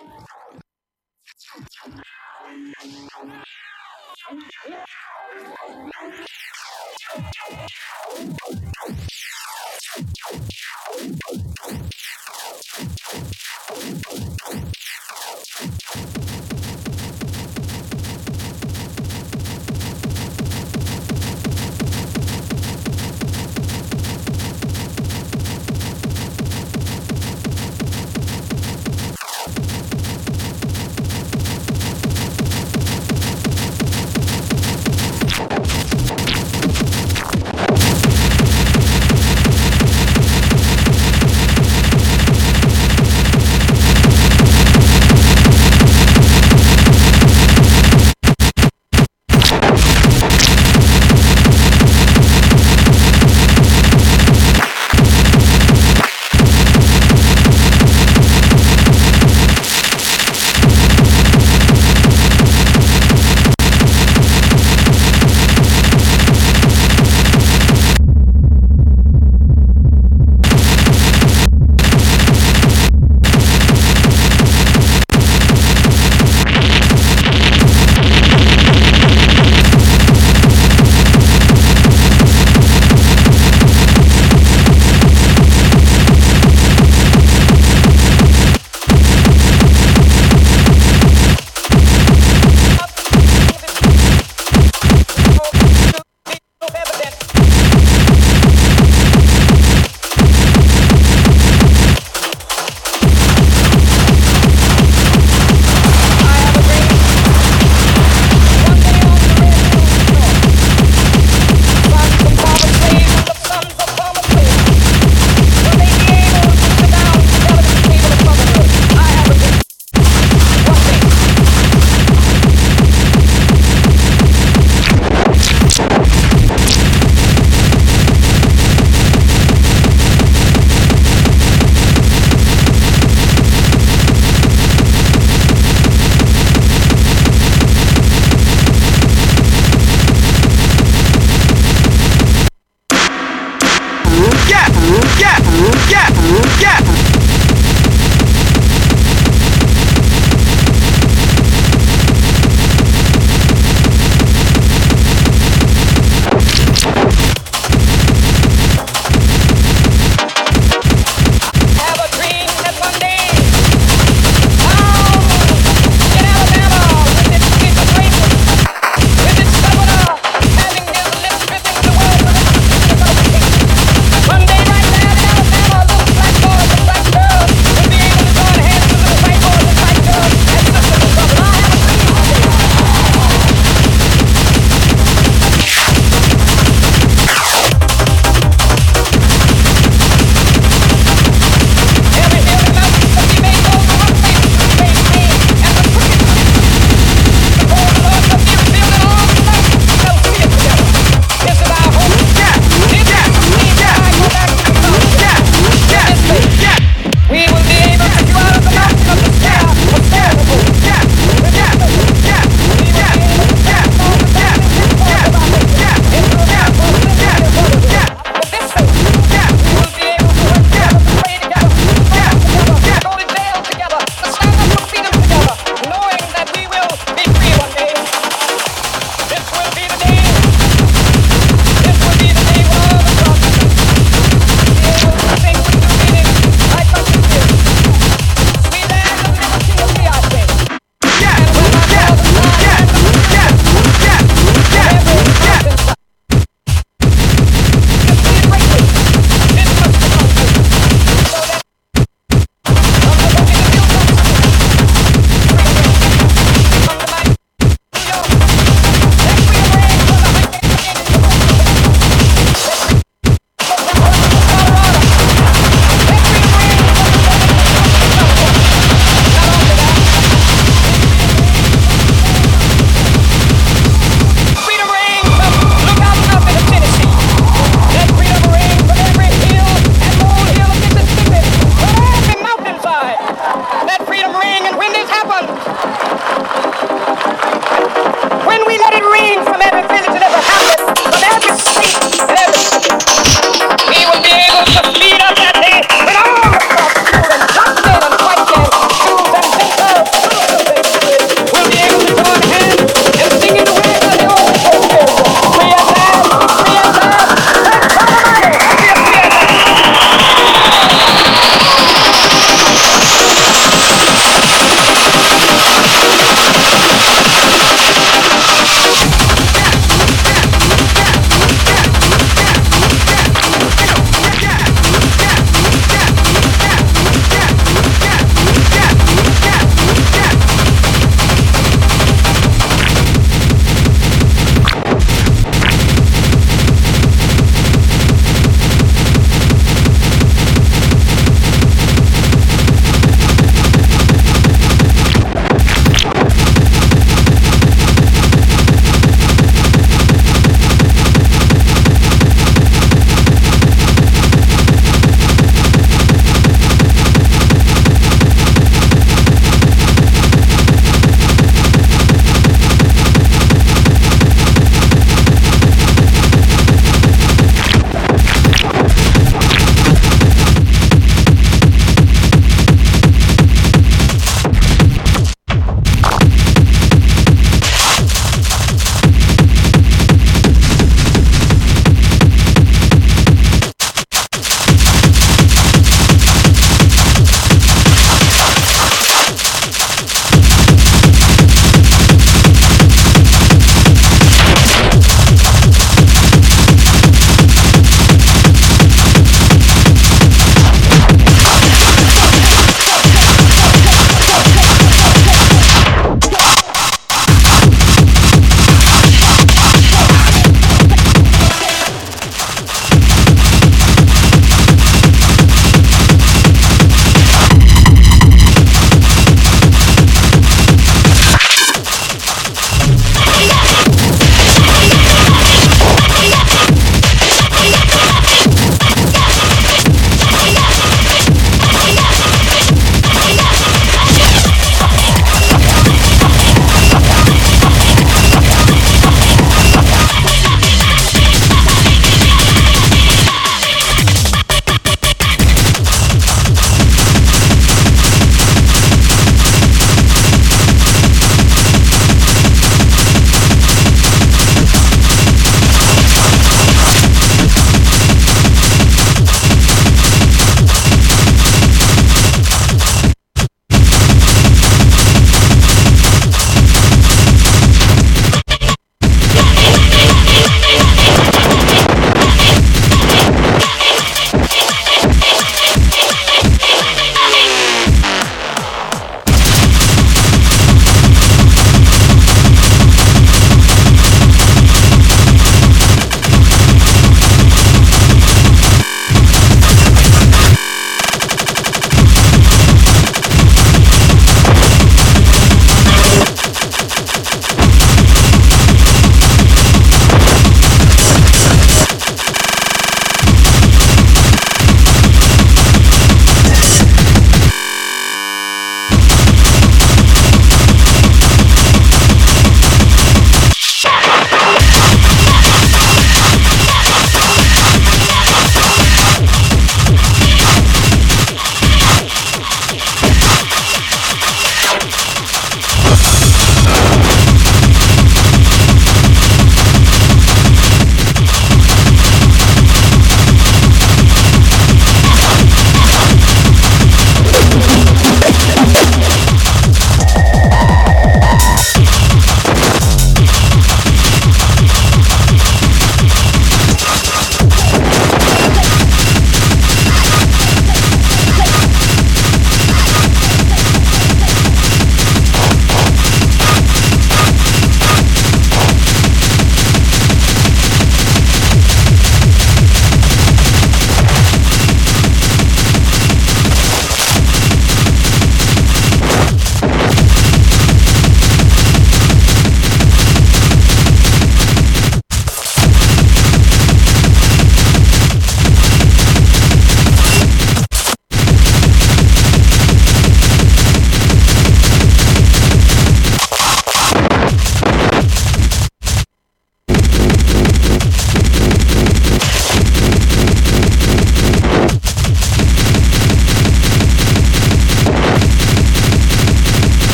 Oh, my God.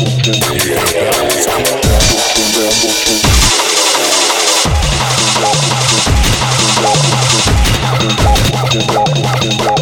Thank you.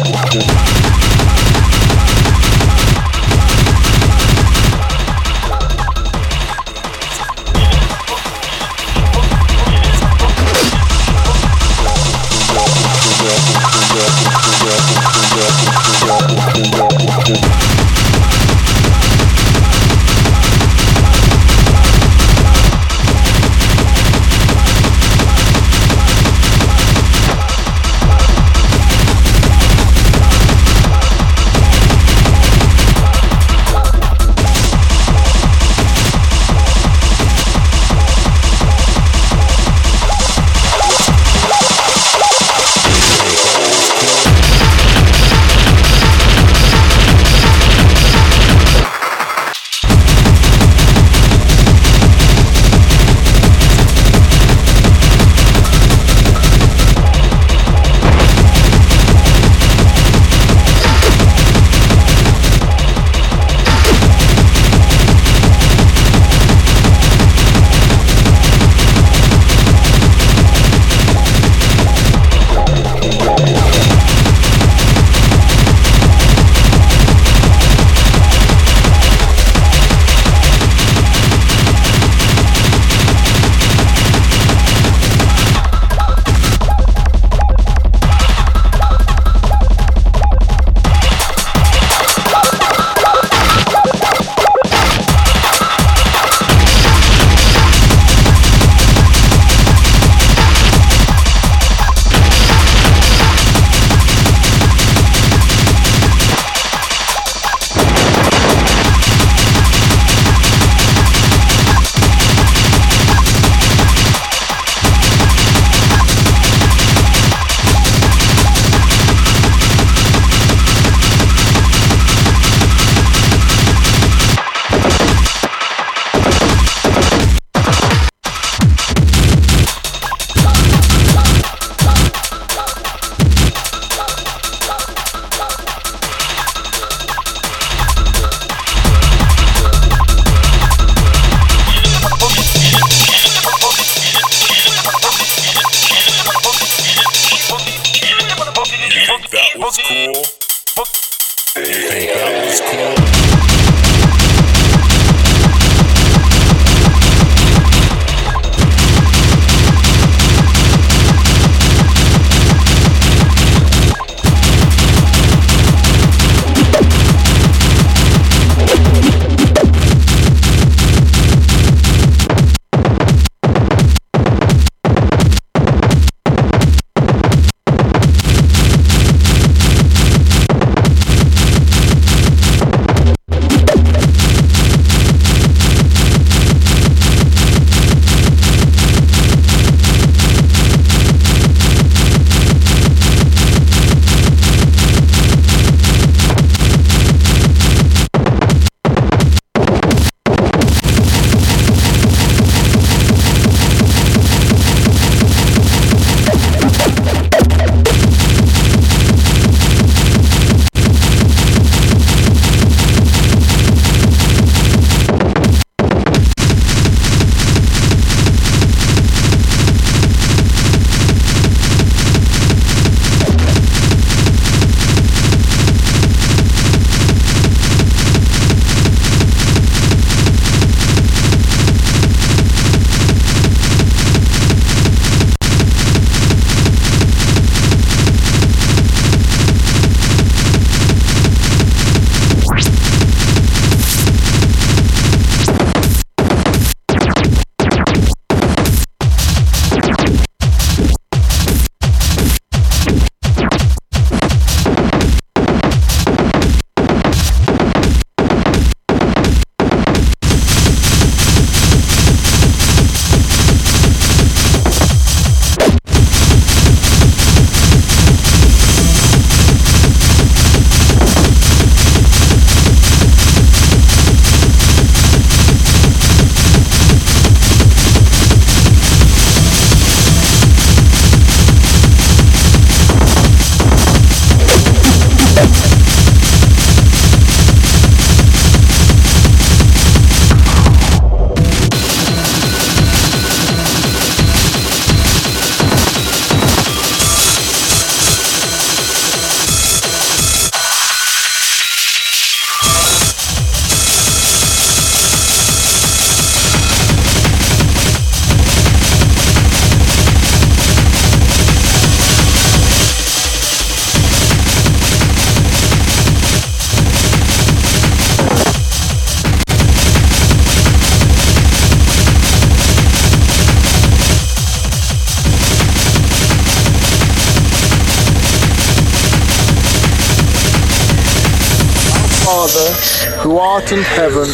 Art in heaven,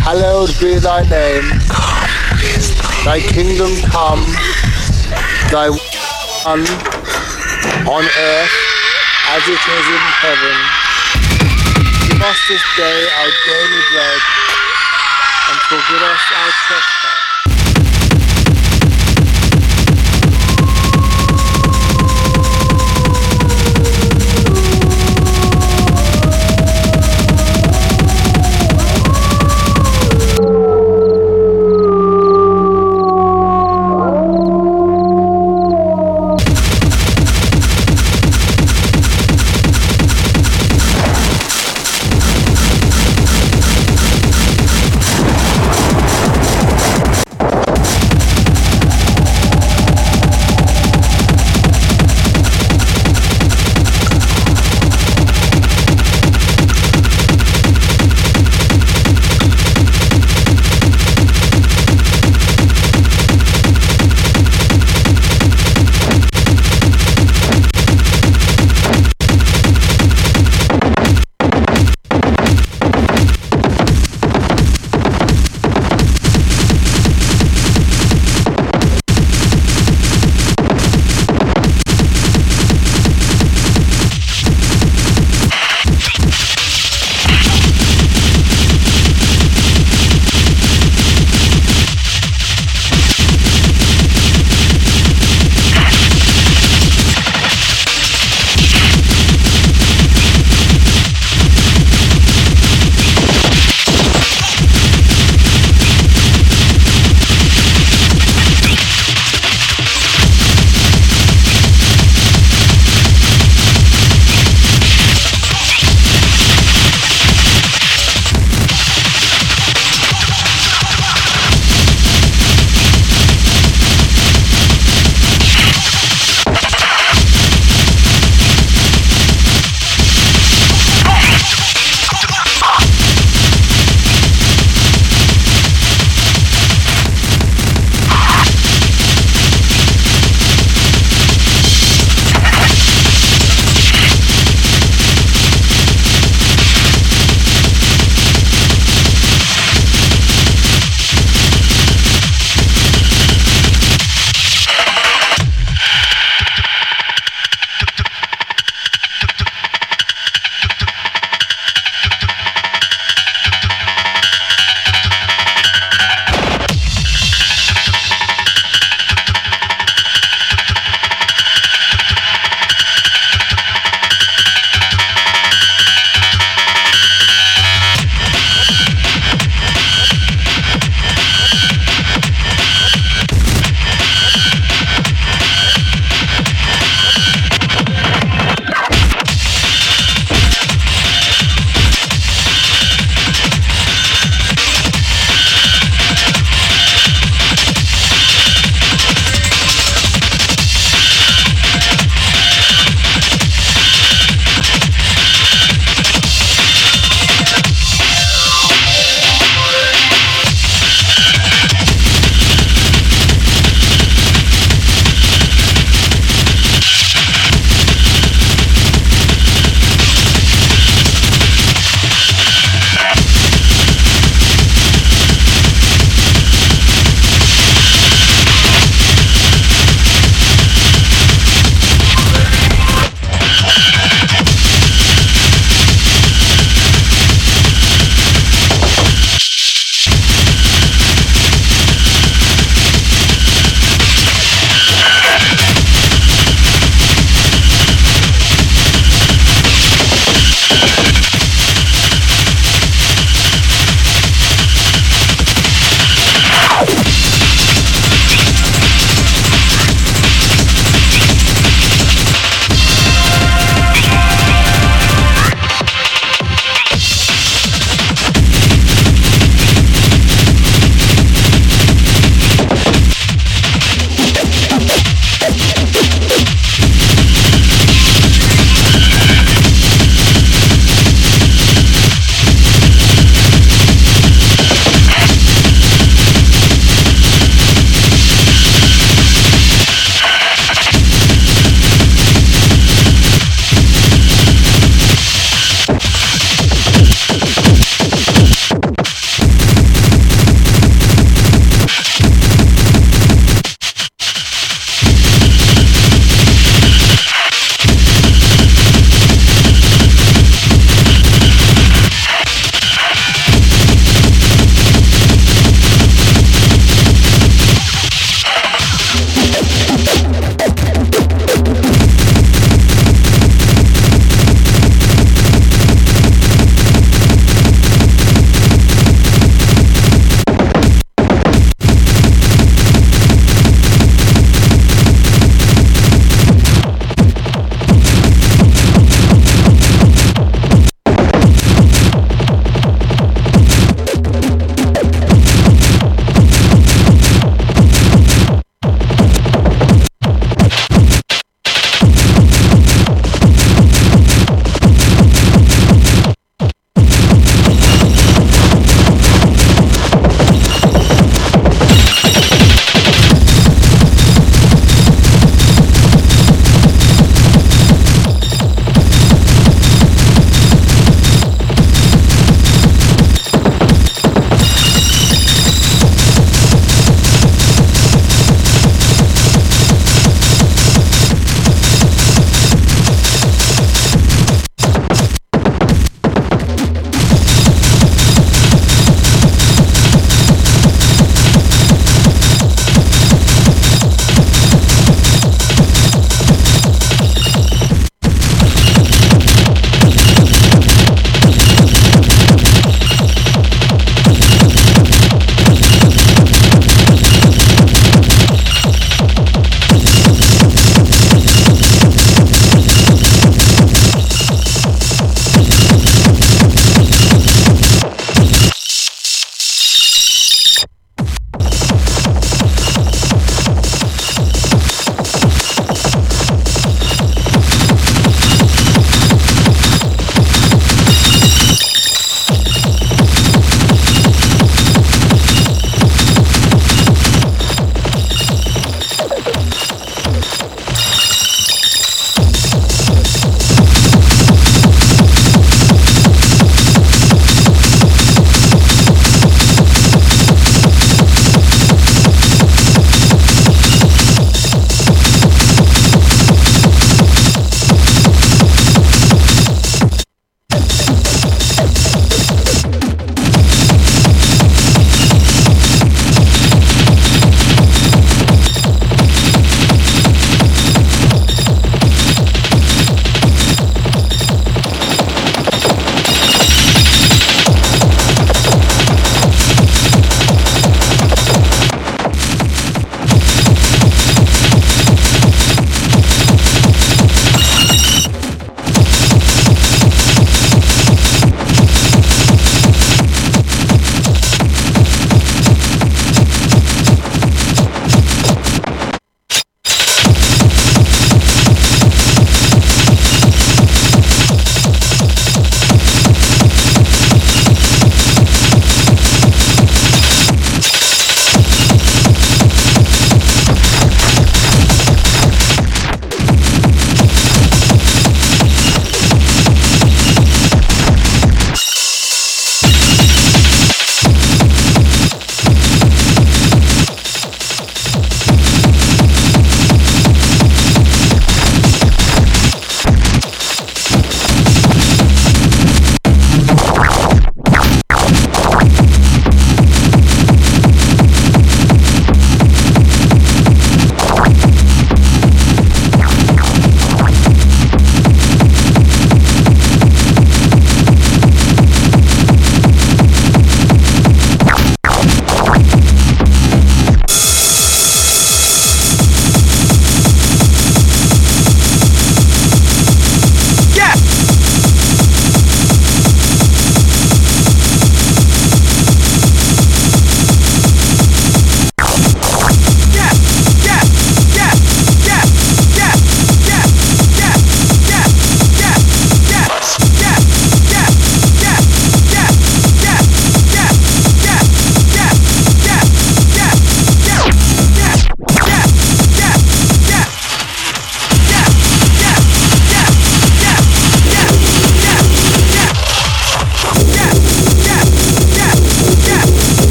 hallowed be thy name. Thy kingdom come, thy will on earth as it is in heaven. Give us this day our daily bread, and forgive us our trespasses.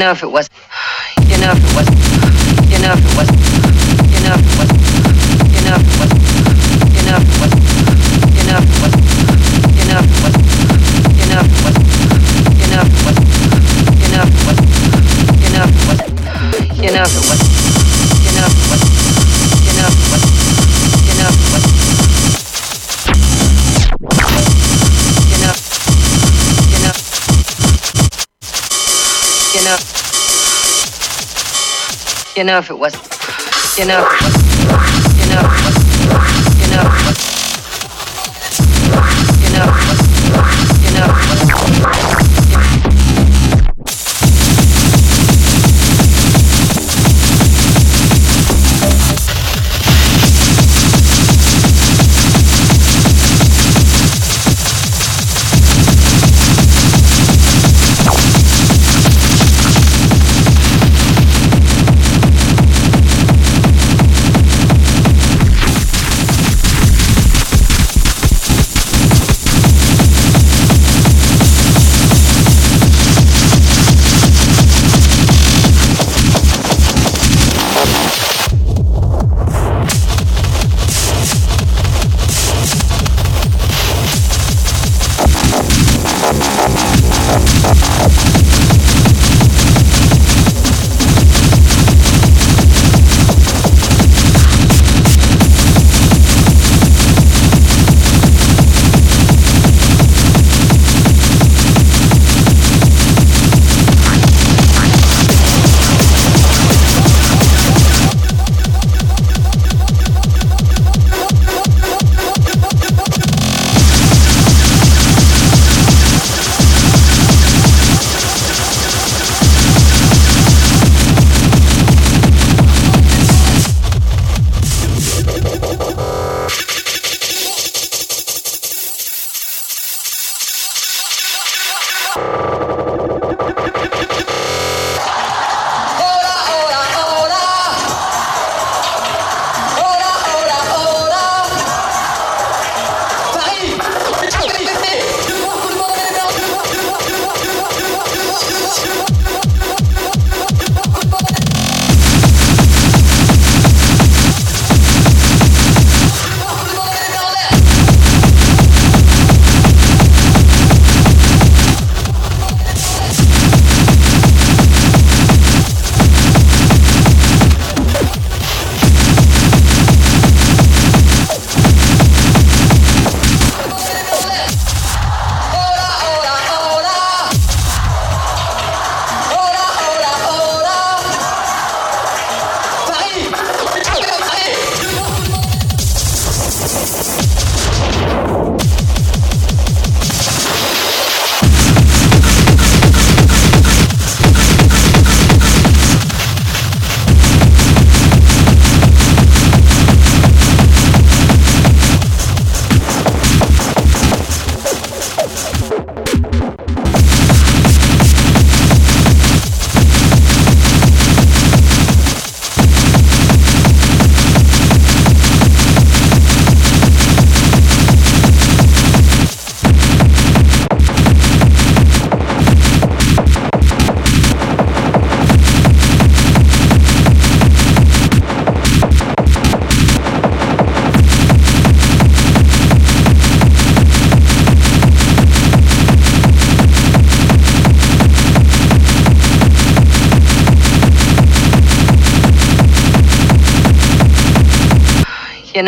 know if it was you know if it was, you know.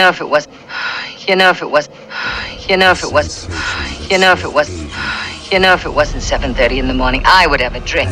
know if it was. You know if it was. You know if it was. You know if it was. You know if it wasn't 7:30 in the morning, I would have a drink.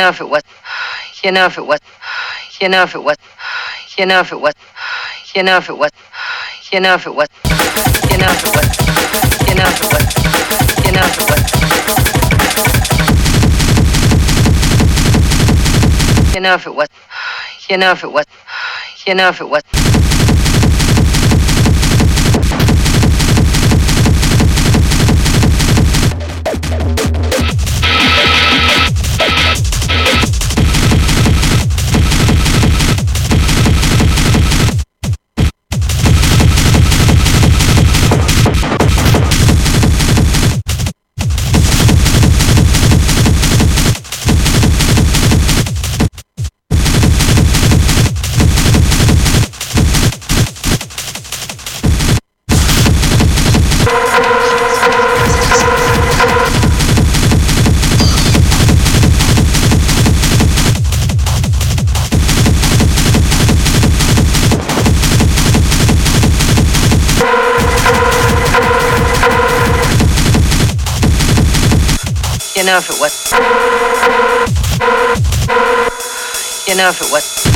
Know if it was. You know if it was. You know if it was. You know if it was. You know if it was. You know if it was. You know if it was. You know if it was. You know if it was. You know if it was. You know if it was. You know if it was. You know if it was. You know if it was.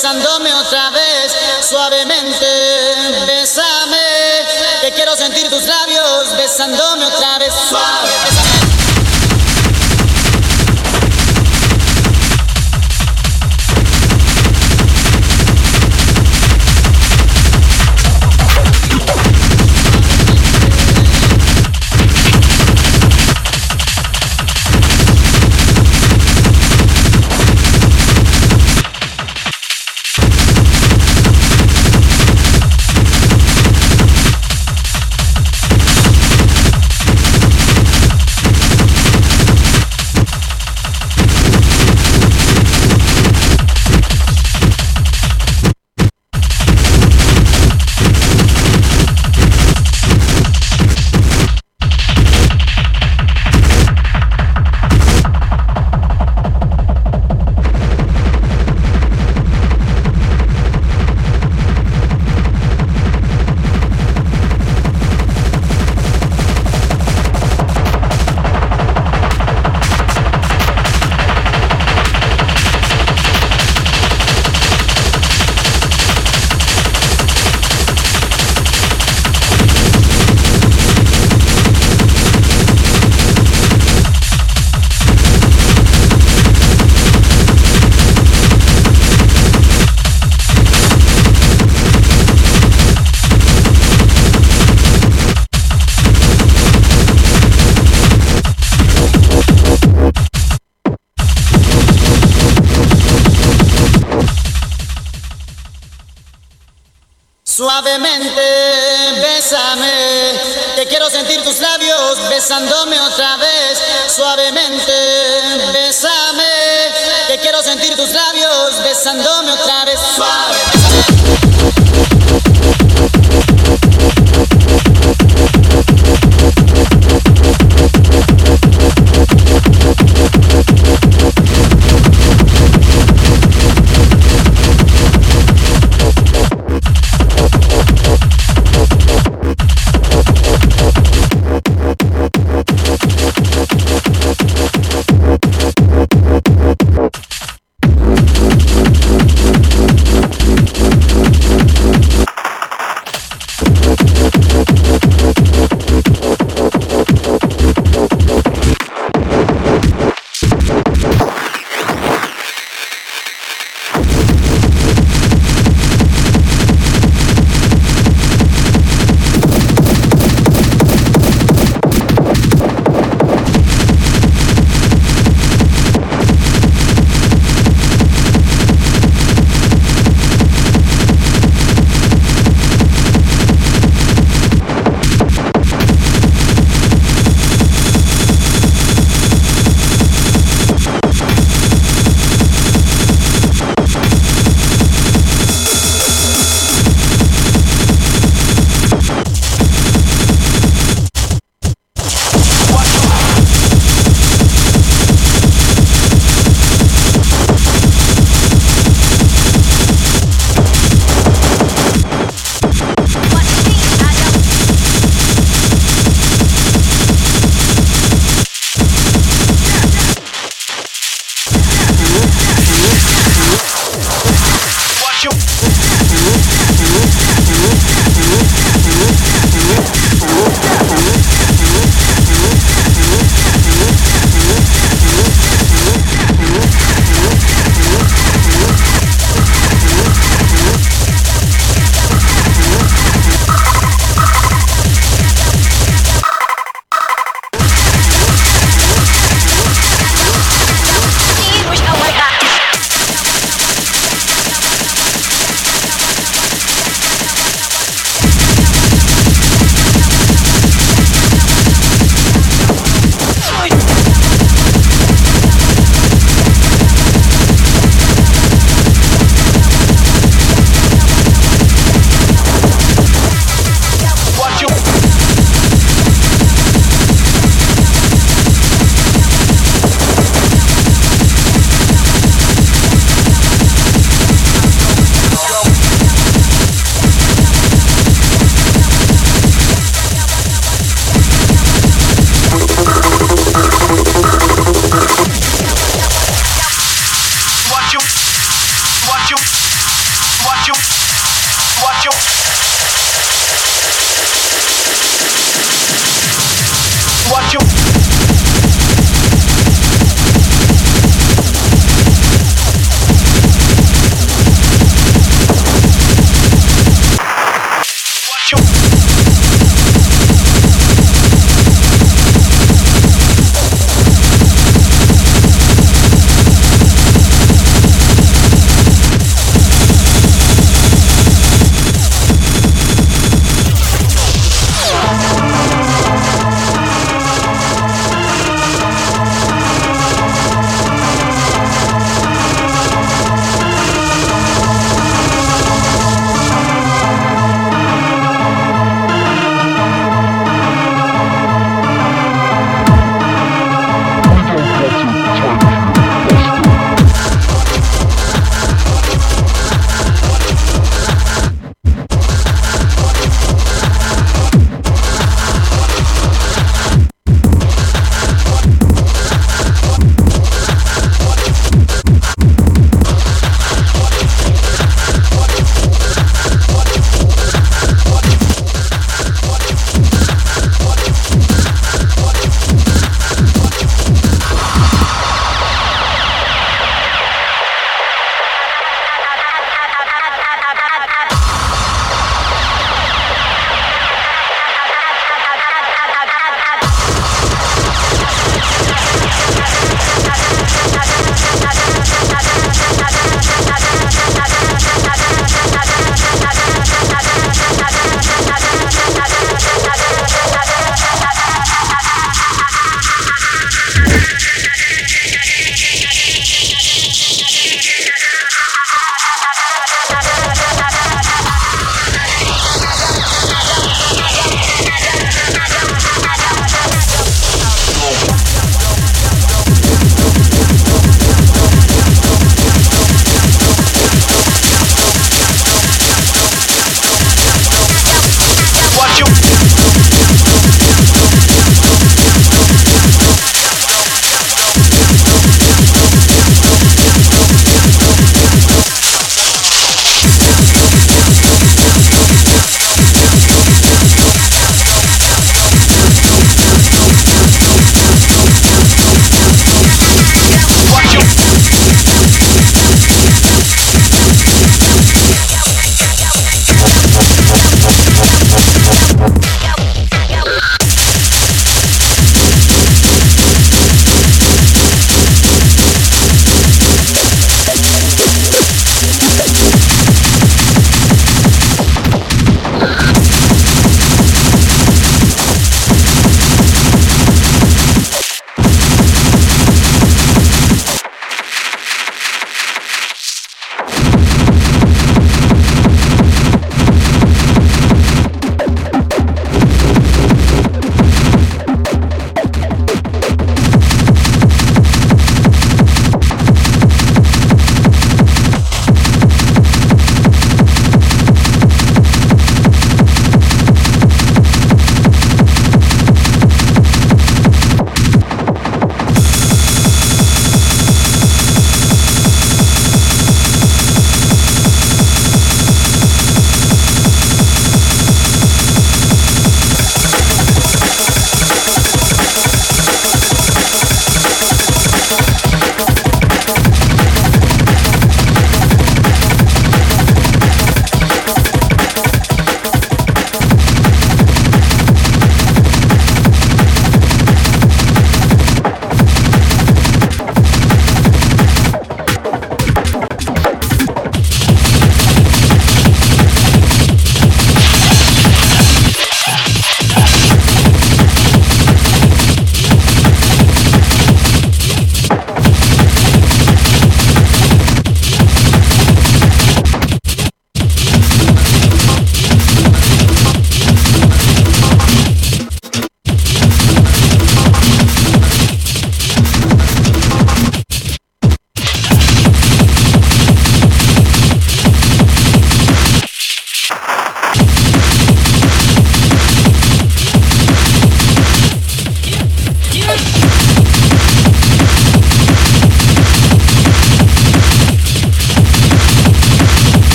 Besándome otra vez. Suavemente, bésame, que quiero sentir tus labios besándome otra vez. Suave, Suavemente, bésame, que quiero sentir tus labios besándome otra vez. Suavemente, bésame, que quiero sentir tus labios besándome otra vez. Suave,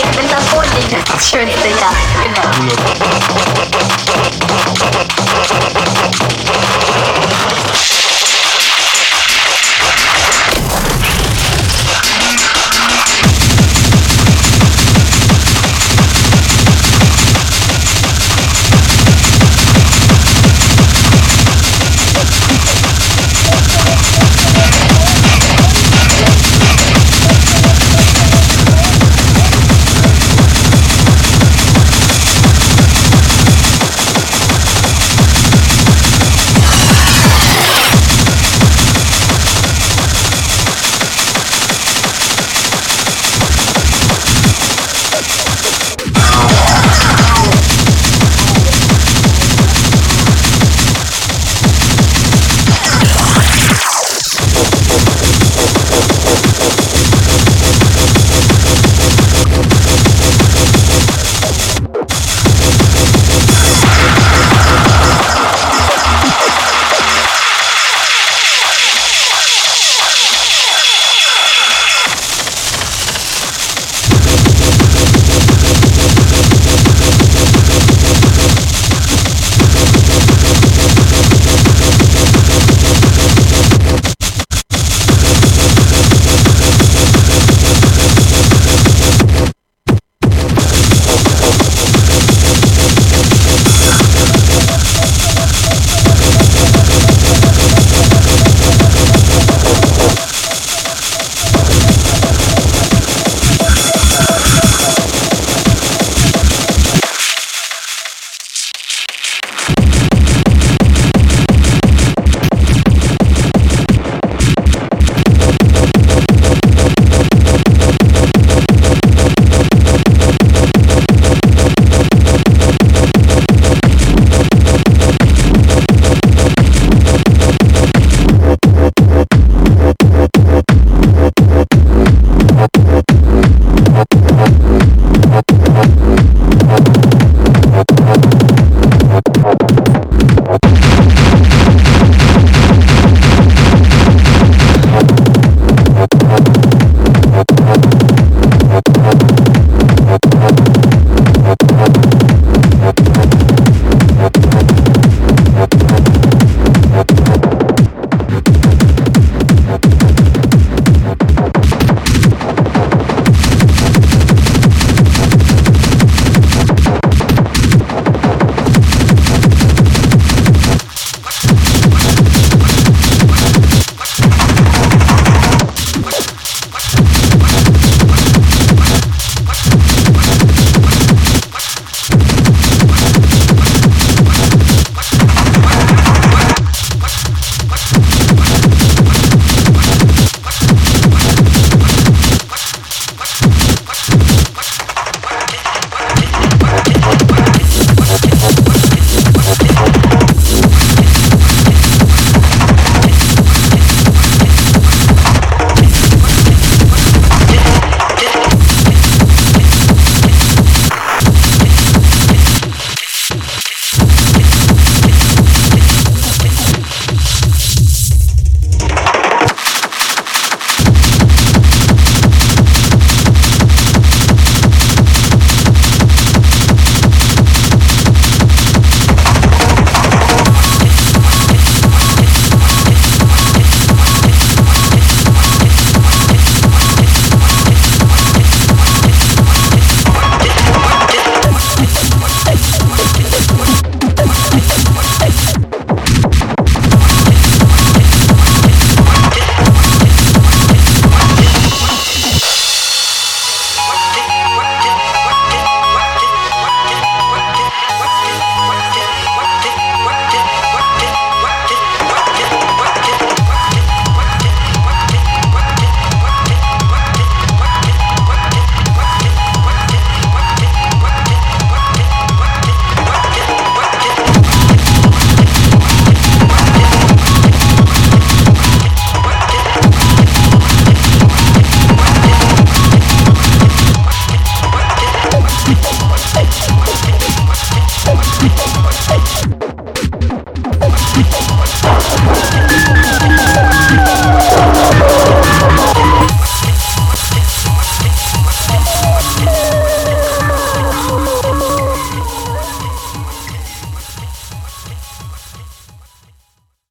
Ich bin das schönste Jahr. Genau.